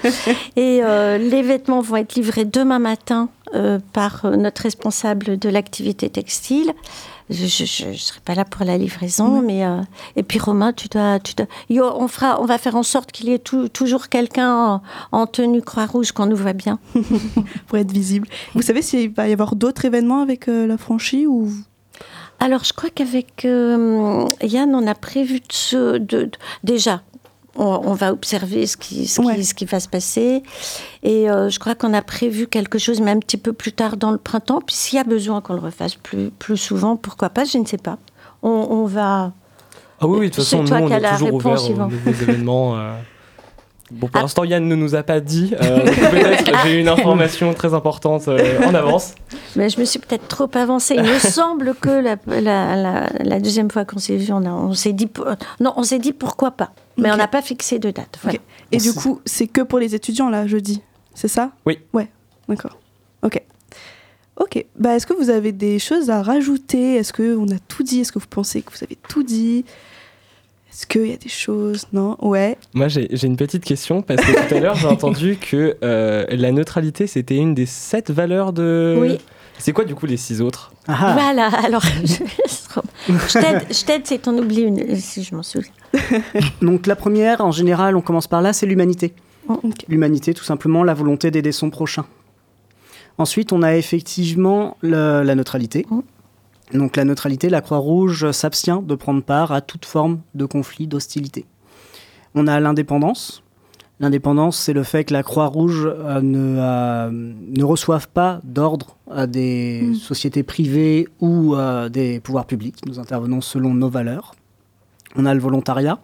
Et euh, les vêtements vont être livrés demain matin euh, par euh, notre responsable de l'activité textile. Je ne serai pas là pour la livraison, mais euh, et puis Romain, tu dois, tu dois- on fera, on va faire en sorte qu'il y ait tout- toujours quelqu'un en, en tenue croix rouge qu'on nous voit bien. pour être visible Vous savez s'il va y avoir d'autres événements avec la franchise ou Alors, je crois qu'avec euh, Yann, on a prévu de, se- de- de- déjà. On, on va observer ce qui, ce, qui, ce qui va se passer. Et euh, je crois qu'on a prévu quelque chose, mais un petit peu plus tard dans le printemps. Puis s'il y a besoin qu'on le refasse plus, plus souvent, pourquoi pas, je ne sais pas. On, on va. Ah oui, oui, de toute C'est façon, nous, on est toujours ouvert aux événements. euh. Bon, Ah. pour l'instant, Yann ne nous a pas dit. euh, peut-être j'ai une information très importante euh, en avance. Mais je me suis peut-être trop avancée. Il me semble que la, la- la- la deuxième fois qu'on s'est vu, on, s'est dit, pour- non, on s'est dit pourquoi pas. Mais on n'a pas fixé de date. Voilà. Et du coup, c'est que pour les étudiants là jeudi, c'est ça? Oui. Ouais, d'accord. Ok. Ok. Bah, est-ce que vous avez des choses à rajouter? Est-ce que on a tout dit? Est-ce que vous pensez que vous avez tout dit? Est-ce qu'il y a des choses? Non? Ouais. Moi, j'ai une petite question parce que tout à l'heure, j'ai entendu que euh, la neutralité, c'était une des sept valeurs de. Oui. C'est quoi, du coup, les six autres? Voilà, alors je, je t'aide, si t'en oublies une, si je m'en souviens. Donc la première, en général, on commence par là, c'est l'humanité. Oh, L'humanité, tout simplement, la volonté d'aider son prochain. Ensuite, on a effectivement le- la neutralité. Oh. Donc la neutralité, la Croix-Rouge s'abstient de prendre part à toute forme de conflit, d'hostilité. On a l'indépendance. L'indépendance, c'est le fait que la Croix-Rouge euh, ne, euh, ne reçoive pas d'ordre à des sociétés privées ou à des pouvoirs publics. Nous intervenons selon nos valeurs. On a le volontariat.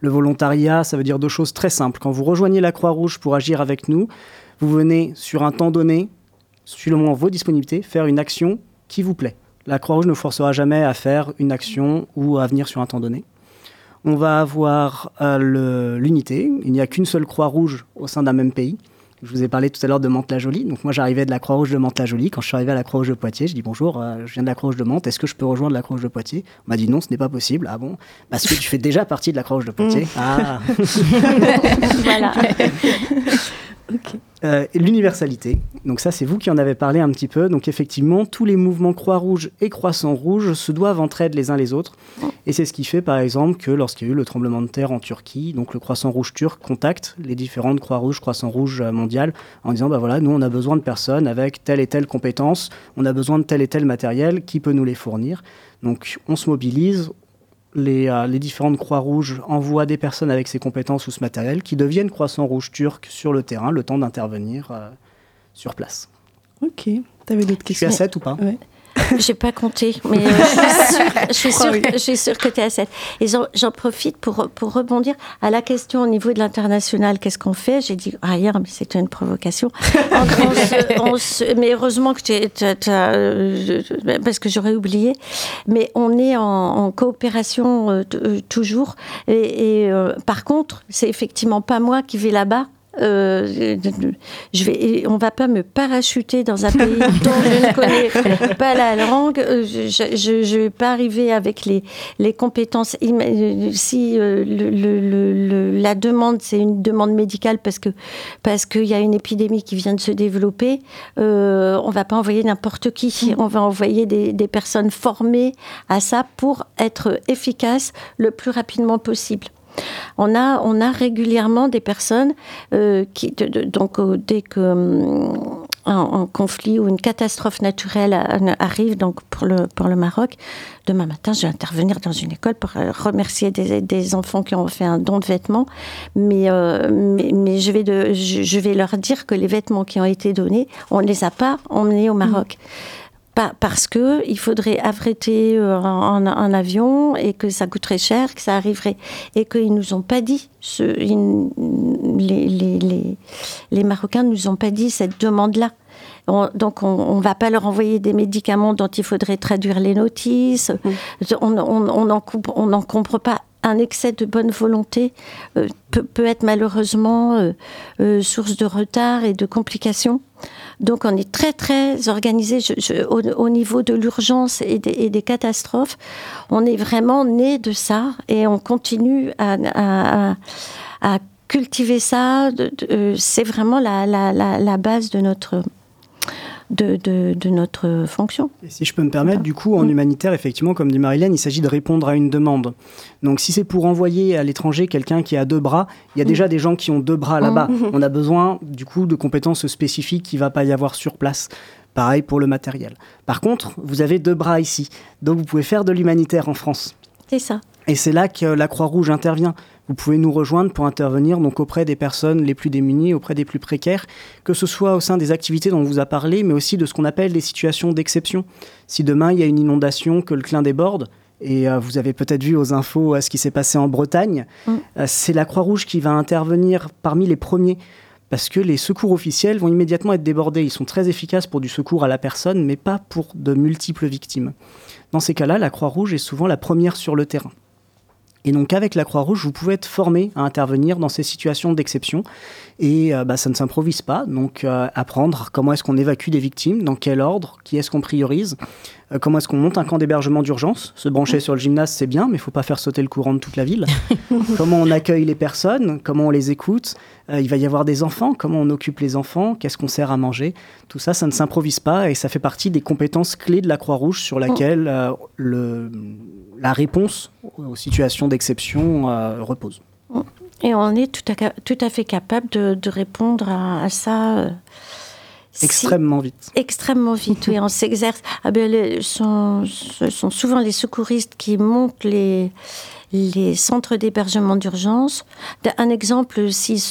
Le volontariat, ça veut dire deux choses très simples. Quand vous rejoignez la Croix-Rouge pour agir avec nous, vous venez sur un temps donné, suivant vos disponibilités, faire une action qui vous plaît. La Croix-Rouge ne forcera jamais à faire une action ou à venir sur un temps donné. On va avoir euh, l'unité. Il n'y a qu'une seule Croix-Rouge au sein d'un même pays. Je vous ai parlé tout à l'heure de Mantes-la-Jolie. Donc moi, j'arrivais de la Croix-Rouge de Mantes-la-Jolie. Quand je suis arrivé à la Croix-Rouge de Poitiers, je dis bonjour, euh, je viens de la Croix-Rouge de Mantes. Est-ce que je peux rejoindre la Croix-Rouge de Poitiers? On m'a dit non, ce n'est pas possible. Ah bon? Parce que tu fais déjà partie de la Croix-Rouge de Poitiers. Ah voilà. Euh, L'universalité. Donc ça, c'est vous qui en avez parlé un petit peu. Donc effectivement, tous les mouvements Croix-Rouge et Croissant-Rouge se doivent entraide les uns les autres. Et c'est ce qui fait, par exemple, que lorsqu'il y a eu le tremblement de terre en Turquie, donc le Croissant-Rouge turc contacte les différentes Croix-Rouges, Croissant-Rouge euh, mondiales en disant, bah voilà, nous, on a besoin de personnes avec telle et telle compétence, on a besoin de tel et tel matériel, qui peut nous les fournir Donc on se mobilise, les, euh, les différentes Croix-Rouges envoient des personnes avec ces compétences ou ce matériel qui deviennent Croissant-Rouge turc sur le terrain, le temps d'intervenir euh, sur place. Ok. T'avais d'autres Je suis questions à 7 ou pas? Ouais. J'ai pas compté, mais euh, je suis sûre, je suis sûre que, tu es à 7. Et j'en- profite pour, pour rebondir à la question au niveau de l'international, qu'est-ce qu'on fait? J'ai dit rien, mais c'était une provocation. On- on se- on se- mais heureusement que tu parce que j'aurais oublié. Mais on est en, en coopération euh, euh, toujours. Et, et, euh, par contre, c'est effectivement pas moi qui vais là-bas. Euh, je vais, on va pas me parachuter dans un pays dont je ne connais pas la langue. Euh, Je, je vais pas arriver avec les, les compétences. Euh, Si euh, le, le- le- le- la demande c'est une demande médicale parce que parce qu'il y a une épidémie qui vient de se développer, euh, on va pas envoyer n'importe qui. On va envoyer des, des personnes formées à ça pour être efficaces le plus rapidement possible. On a, on a régulièrement des personnes euh, qui, donc euh, dès que hum, un, conflit ou une catastrophe naturelle arrive, donc pour le, pour le Maroc, demain matin, je vais intervenir dans une école pour remercier des, des enfants qui ont fait un don de vêtements, mais, mais, mais je, vais de, je, je vais leur dire que les vêtements qui ont été donnés, on ne les a pas emmenés au Maroc. Pas- parce que il faudrait affréter euh, un, un avion et que ça coûterait cher, que ça arriverait et qu'ils nous ont pas dit. Ce, ils- les, les, les, les Marocains nous ont pas dit cette demande-là. On- donc on, ne va pas leur envoyer des médicaments dont il faudrait traduire les notices. On- n'en coupe- on n'en comprend pas. Un excès de bonne volonté euh, peut, être malheureusement euh, euh, source de retard et de complications. Donc on est très très organisé au, au niveau de l'urgence et, des- catastrophes. On est vraiment né de ça et on continue à, cultiver ça. C'est vraiment la base de notre, de, de- de notre fonction. Et si je peux me permettre, du coup, en humanitaire, effectivement, comme dit Marilène, il s'agit de répondre à une demande. Donc, si c'est pour envoyer à l'étranger quelqu'un qui a deux bras, il y a déjà des gens qui ont deux bras là-bas. Mhm. On a besoin, du coup, de compétences spécifiques qu'il ne va pas y avoir sur place. Pareil pour le matériel. Par contre, vous avez deux bras ici. Donc, vous pouvez faire de l'humanitaire en France. C'est ça. Et c'est là que la Croix-Rouge intervient. Vous pouvez nous rejoindre pour intervenir donc auprès des personnes les plus démunies, auprès des plus précaires, que ce soit au sein des activités dont on vous a parlé, mais aussi de ce qu'on appelle des situations d'exception. Si demain il y a une inondation, que le Clin déborde, et euh, vous avez peut-être vu aux infos euh, ce qui s'est passé en Bretagne, Mm. euh, c'est la Croix-Rouge qui va intervenir parmi les premiers. Parce que les secours officiels vont immédiatement être débordés. Ils sont très efficaces pour du secours à la personne, mais pas pour de multiples victimes. Dans ces cas-là, la Croix-Rouge est souvent la première sur le terrain. Et donc avec la Croix-Rouge, vous pouvez être formé à intervenir dans ces situations d'exception. Et euh, bah, ça ne s'improvise pas. Donc euh, apprendre comment est-ce qu'on évacue des victimes, dans quel ordre, qui est-ce qu'on priorise, euh, comment est-ce qu'on monte un camp d'hébergement d'urgence? Se brancher sur le gymnase, c'est bien, mais il faut pas faire sauter le courant de toute la ville. comment on accueille les personnes, comment on les écoute? Euh, il va y avoir des enfants, comment on occupe les enfants, qu'est-ce qu'on sert à manger? Tout ça, ça ne s'improvise pas et ça fait partie des compétences clés de la Croix-Rouge sur laquelle euh, le, la réponse aux situations d'exception repose. Et on est tout à, ca- tout à fait capable de, de répondre à, à ça. Extrêmement vite. Extrêmement vite, oui, on s'exerce. Ah ben, le- sont- ce sont souvent les secouristes qui montent les, les centres d'hébergement d'urgence. Un exemple, si,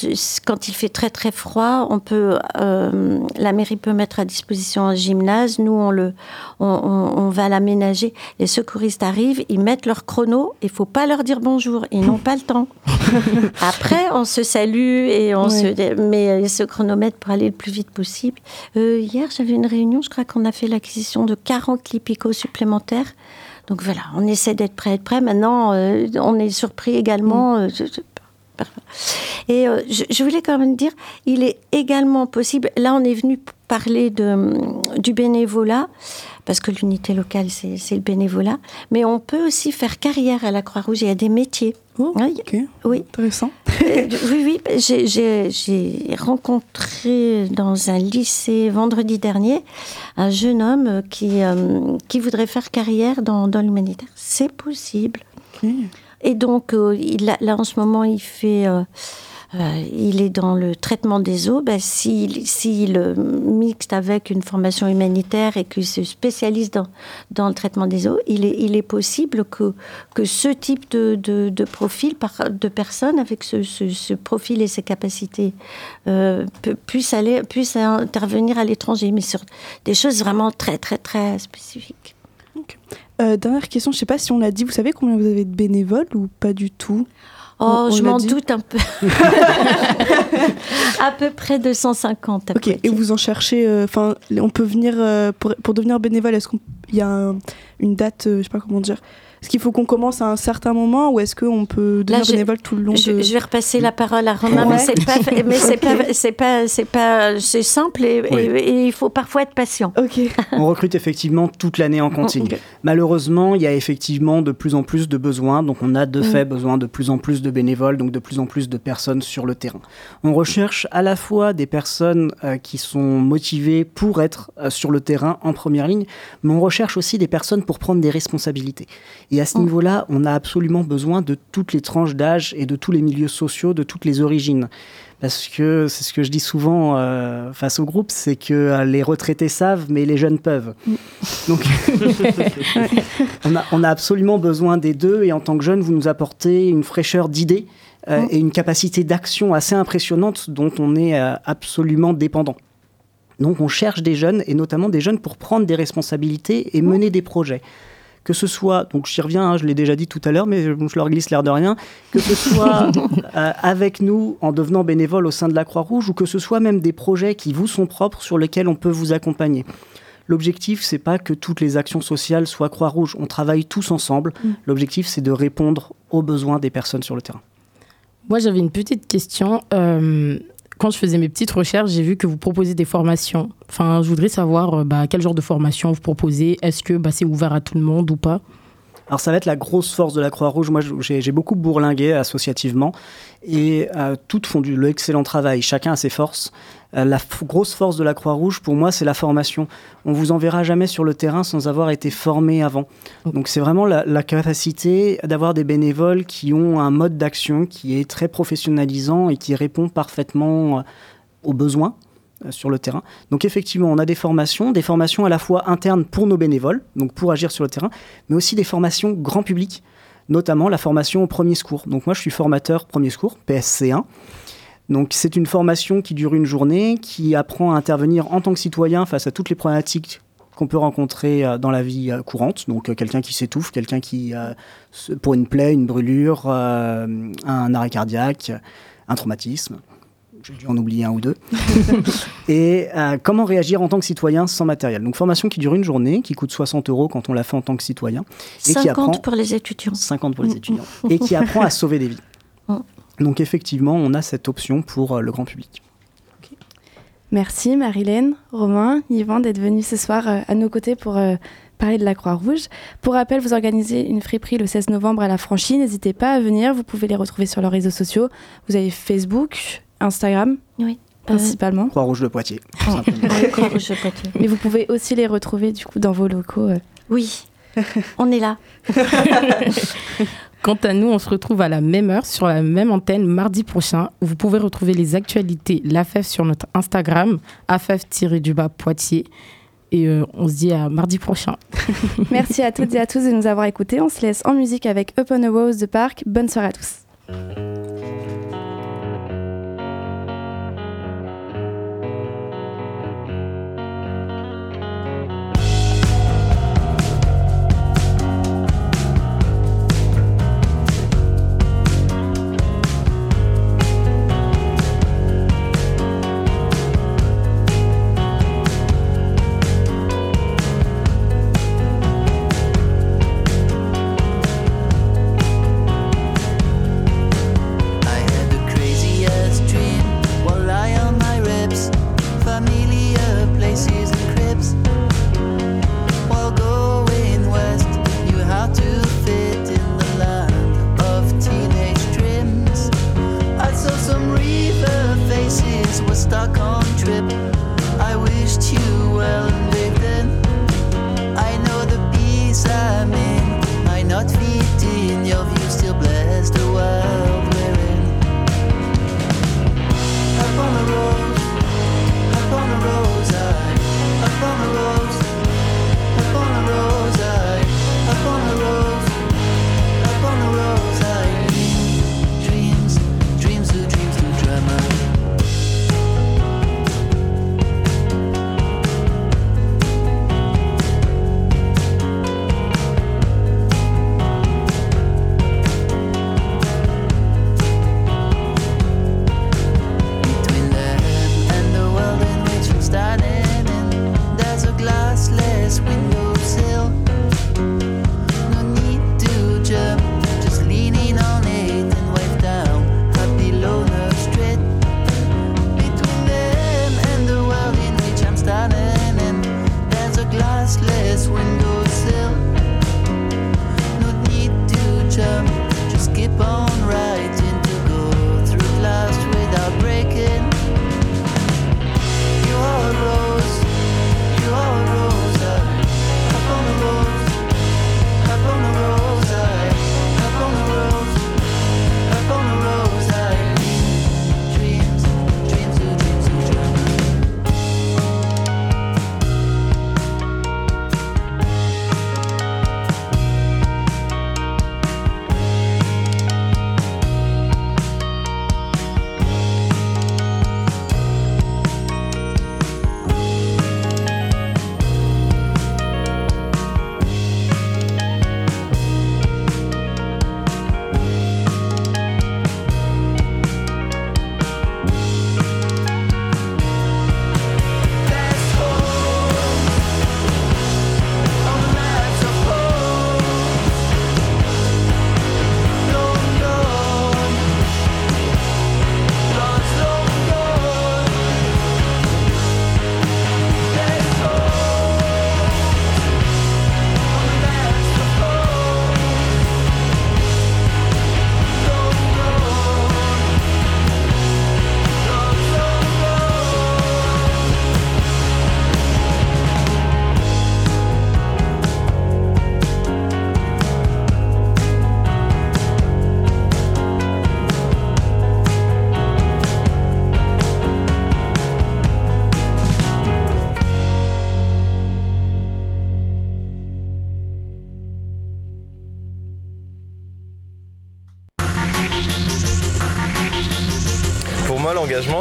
quand il fait très très froid, on peut, euh, la mairie peut mettre à disposition un gymnase. Nous, on le, on, on- on va l'aménager. Les secouristes arrivent, ils mettent leur chrono. Il faut pas leur dire bonjour, ils n'ont pas le temps. Après, on se salue et on se met ce chronomètre pour aller le plus vite possible. Euh, hier, j'avais une réunion, je crois qu'on a fait l'acquisition de 40 lipicos supplémentaires. Donc voilà, on essaie d'être prêt, être prêt. Maintenant, euh, on est surpris également. euh, je- je- parfois. Et euh, je, je voulais quand même dire, il est également possible. Là, on est venu parler de, hum, du bénévolat, parce que l'unité locale, c'est c'est le bénévolat. Mais on peut aussi faire carrière à la Croix-Rouge. Il y a des métiers. Oui, oui. Intéressant. Euh, oui, oui, j'ai- rencontré dans un lycée vendredi dernier un jeune homme qui, euh, qui voudrait faire carrière dans, dans l'humanitaire. C'est possible. Et donc, euh, il a- là, en ce moment, il fait euh, euh, il est dans le traitement des eaux, ben, s'il s'il, euh, mixte avec une formation humanitaire et qu'il se spécialise dans, dans le traitement des eaux, il est, possible que, que ce type de, de, profil de personnes avec ce, ce, profil et ces capacités euh, pu- puissent, aller, puissent intervenir à l'étranger, mais sur des choses vraiment très, très, très spécifiques. Euh, dernière question, je sais pas si on l'a dit, vous savez combien vous avez de bénévoles ou pas du tout? Oh, On- je m'en doute un peu. à peu près 250. à Ok, et vous en cherchez, euh, enfin, on peut venir, euh, pour, pour devenir bénévole, est-ce qu'il y a un- une date, euh, je sais pas comment dire, est-ce qu'il faut qu'on commence à un certain moment ou est-ce qu'on peut devenir bénévole tout le long je, de... je vais repasser la parole à Romain, mais Ouais. c'est pas, mais c'est Ok. pas, c'est pas, c'est pas, c'est simple et, Oui. et- et il faut parfois être patient. Ok. On recrute effectivement toute l'année en continu. Malheureusement, il y a effectivement de plus en plus de besoins, donc on a de Mm. fait besoin de plus en plus de bénévoles, donc de plus en plus de personnes sur le terrain. On recherche à la fois des personnes euh, qui sont motivées pour être euh, sur le terrain en première ligne, mais on recherche aussi des personnes pour prendre des responsabilités. Et à ce Mm. niveau-là, on a absolument besoin de toutes les tranches d'âge et de tous les milieux sociaux, de toutes les origines. Parce que c'est ce que je dis souvent euh, face au groupe, c'est que euh, les retraités savent, mais les jeunes peuvent. Donc, on, a, on a absolument besoin des deux. Et en tant que jeunes, vous nous apportez une fraîcheur d'idées euh, et une capacité d'action assez impressionnante dont on est euh, absolument dépendant. Donc, on cherche des jeunes, et notamment des jeunes pour prendre des responsabilités et mener des projets que ce soit, donc j'y reviens, hein, je l'ai déjà dit tout à l'heure, mais je, je leur glisse l'air de rien, que ce soit euh, avec nous en devenant bénévole au sein de la Croix-Rouge ou que ce soit même des projets qui vous sont propres sur lesquels on peut vous accompagner. L'objectif, c'est pas que toutes les actions sociales soient Croix-Rouge. On travaille tous ensemble. Mm. L'objectif, c'est de répondre aux besoins des personnes sur le terrain. Moi, j'avais une petite question. Euh, quand je faisais mes petites recherches, j'ai vu que vous proposez des formations. Enfin, je voudrais savoir euh, bah, quel genre de formation vous proposez. Est-ce que bah, c'est ouvert à tout le monde ou pas? Alors ça va être la grosse force de la Croix-Rouge. Moi, j'ai beaucoup bourlingué associativement et euh, toutes font du l'excellent travail. Chacun a ses forces. Euh, la grosse force de la Croix-Rouge, pour moi, c'est la formation. On vous enverra jamais sur le terrain sans avoir été formé avant. Donc c'est vraiment la, la capacité d'avoir des bénévoles qui ont un mode d'action qui est très professionnalisant et qui répond parfaitement euh, aux besoins euh, sur le terrain. Donc effectivement, on a des formations, des formations à la fois internes pour nos bénévoles, donc pour agir sur le terrain, mais aussi des formations grand public, notamment la formation au premier secours. Donc moi, je suis formateur premier secours, PSC1. Donc c'est une formation qui dure une journée, qui apprend à intervenir en tant que citoyen face à toutes les problématiques qu'on peut rencontrer euh, dans la vie euh, courante. Donc euh, quelqu'un qui s'étouffe, quelqu'un qui, pour une plaie, une brûlure, un arrêt cardiaque, un traumatisme. J'ai dû en oublier un ou deux. et euh, comment réagir en tant que citoyen sans matériel? Donc formation qui dure une journée, qui coûte 60 euros quand on l'a fait en tant que citoyen. Et 50 qui apprend pour les étudiants. 50 pour les étudiants. et qui apprend à sauver des vies. Donc effectivement, on a cette option pour euh, le grand public. Merci Marilène, Romain, Yvan d'être venus ce soir euh, à nos côtés pour euh, parler de la Croix-Rouge. Pour rappel, vous organisez une friperie le 16 novembre à la Franchie. N'hésitez pas à venir, vous pouvez les retrouver sur leurs réseaux sociaux. Vous avez Facebook, Instagram, Oui. principalement. Croix-Rouge de Poitiers. Croix-Rouge de. Mais vous pouvez aussi les retrouver du coup dans vos locaux. euh. Oui, on est là. Quant à nous, on se retrouve à la même heure sur la même antenne mardi prochain. Vous pouvez retrouver les actualités l'AFEF sur notre Instagram, afef-du-bas Poitiers. Et euh, on se dit à mardi prochain. Merci à toutes et à tous de nous avoir écoutés. On se laisse en musique avec Upon a Rose de Parc. Bonne soirée à tous.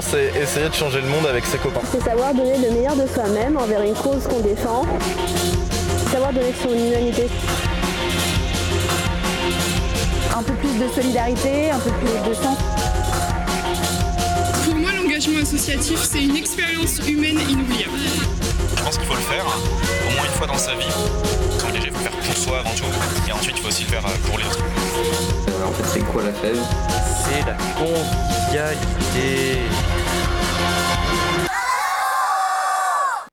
C'est essayer de changer le monde avec ses copains. C'est savoir donner le meilleur de soi-même envers une cause qu'on défend. Savoir donner son humanité. Un peu plus de solidarité, un peu plus de sens. Pour moi, l'engagement associatif, c'est une expérience humaine inoubliable. Je pense qu'il faut le faire au moins une fois dans sa vie. S'engager, il faut le faire pour soi avant tout. Et ensuite, il faut aussi le faire euh, pour les autres. En fait, c'est quoi la fève? C'est la convivialité.